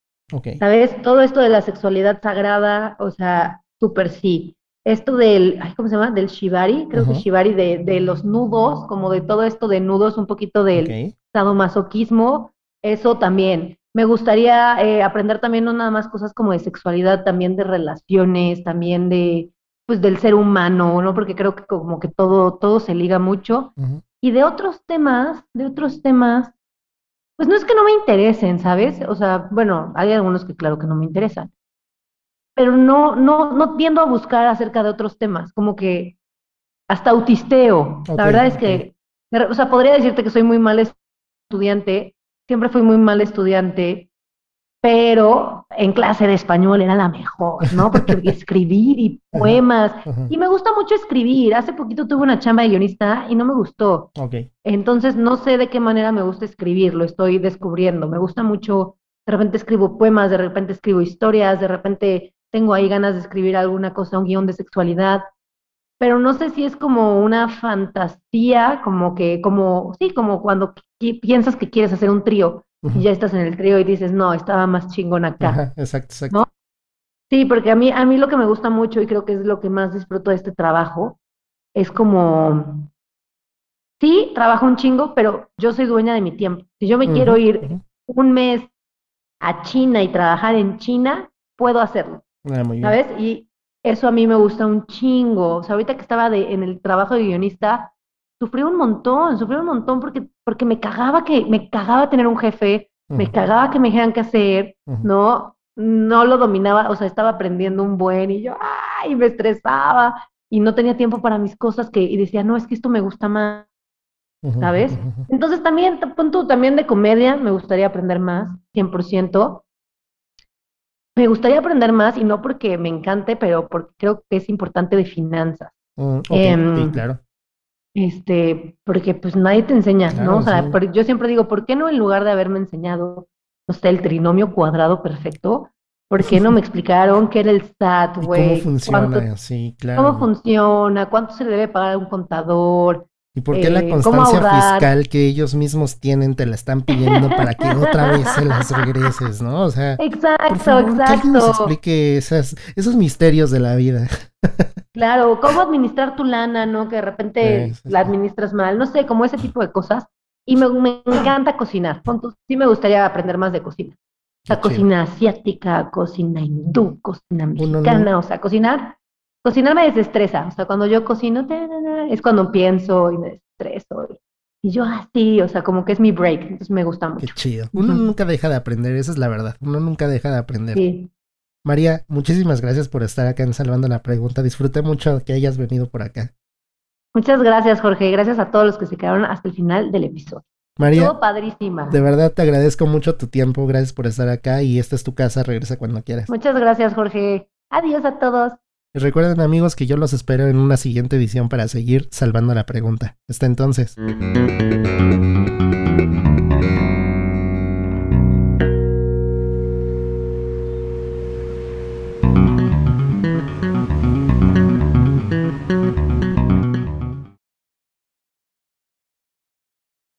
¿Sabes? Todo esto de la sexualidad sagrada, o sea, súper sí. Esto del, ¿cómo se llama? Del shibari, creo que shibari de, de, los nudos, como de todo esto de nudos, un poquito del sadomasoquismo, eso también. Me gustaría eh, aprender también no nada más cosas como de sexualidad, también de relaciones, también de, pues del ser humano, ¿no? Porque creo que como que todo, todo se liga mucho. Y de otros temas, de otros temas, pues no es que no me interesen, ¿sabes? O sea, bueno, hay algunos que claro que no me interesan, pero no, no, no tiendo a buscar acerca de otros temas, como que hasta autisteo. la verdad es que, o sea, podría decirte que soy muy mal estudiante, siempre fui muy mal estudiante, pero en clase de español era la mejor, ¿no? Porque [laughs] escribir y poemas, y me gusta mucho escribir. Hace poquito tuve una chamba de guionista y no me gustó. Okay. Entonces no sé de qué manera me gusta escribir, lo estoy descubriendo. Me gusta mucho, de repente escribo poemas, de repente escribo historias, de repente tengo ahí ganas de escribir alguna cosa, un guion de sexualidad, pero no sé si es como una fantasía, como que, como, sí, como cuando piensas que quieres hacer un trío y ya estás en el trío y dices, no, estaba más chingón acá. exacto, exacto. Sí, porque a mí, a mí lo que me gusta mucho y creo que es lo que más disfruto de este trabajo es como, sí, trabajo un chingo, pero yo soy dueña de mi tiempo. Si yo me quiero ir un mes a China y trabajar en China, puedo hacerlo. Ah, ¿Sabes? Y eso a mí me gusta un chingo. O sea, ahorita que estaba de, en el trabajo de guionista, sufrí un montón, sufrí un montón porque, porque me cagaba que, me cagaba tener un jefe, me cagaba que me dijeran qué hacer, ¿no? No lo dominaba, o sea, estaba aprendiendo un buen y yo, ay, me estresaba y no tenía tiempo para mis cosas que, y decía, no, es que esto me gusta más, ¿sabes? Entonces también, también de comedia, me gustaría aprender más, 100%. Me gustaría aprender más y no porque me encante, pero porque creo que es importante de finanzas. Mm, sí, em, claro. Este, porque pues nadie te enseña, ¿no? O sea, yo siempre digo, ¿por qué no en lugar de haberme enseñado, no sé, el trinomio cuadrado perfecto, ¿por qué no me [laughs] explicaron qué era el SAT, güey? ¿Cómo funciona? Sí, claro. ¿Cómo funciona? ¿Cuánto se le debe pagar a un contador? ¿Y por qué la eh, constancia fiscal que ellos mismos tienen te la están pidiendo para que [laughs] otra vez se las regreses, ¿no? O sea, exacto, exacto. Que alguien nos explique esas, esos misterios de la vida. [laughs] Claro, cómo administrar tu lana, ¿no? Que de repente la administras mal, no sé, como ese tipo de cosas. Y me, me encanta cocinar. Sí me gustaría aprender más de cocina. O sea, cocina asiática, cocina hindú, cocina mexicana, o sea, cocinar cocinar me desestresa. O sea, cuando yo cocino, es cuando pienso y me desestreso. Y yo así, o sea, como que es mi break. Entonces me gusta mucho. Qué chido. Uno nunca deja de aprender, esa es la verdad. Uno nunca deja de aprender. Sí. María, muchísimas gracias por estar acá en Salvando la Pregunta. Disfruté mucho que hayas venido por acá. Muchas gracias, Jorge. Gracias a todos los que se quedaron hasta el final del episodio. María, Estuvo padrísima. De verdad te agradezco mucho tu tiempo. Gracias por estar acá y esta es tu casa. Regresa cuando quieras. Muchas gracias, Jorge. Adiós a todos. Recuerden amigos que yo los espero en una siguiente edición para seguir salvando la pregunta. Hasta entonces.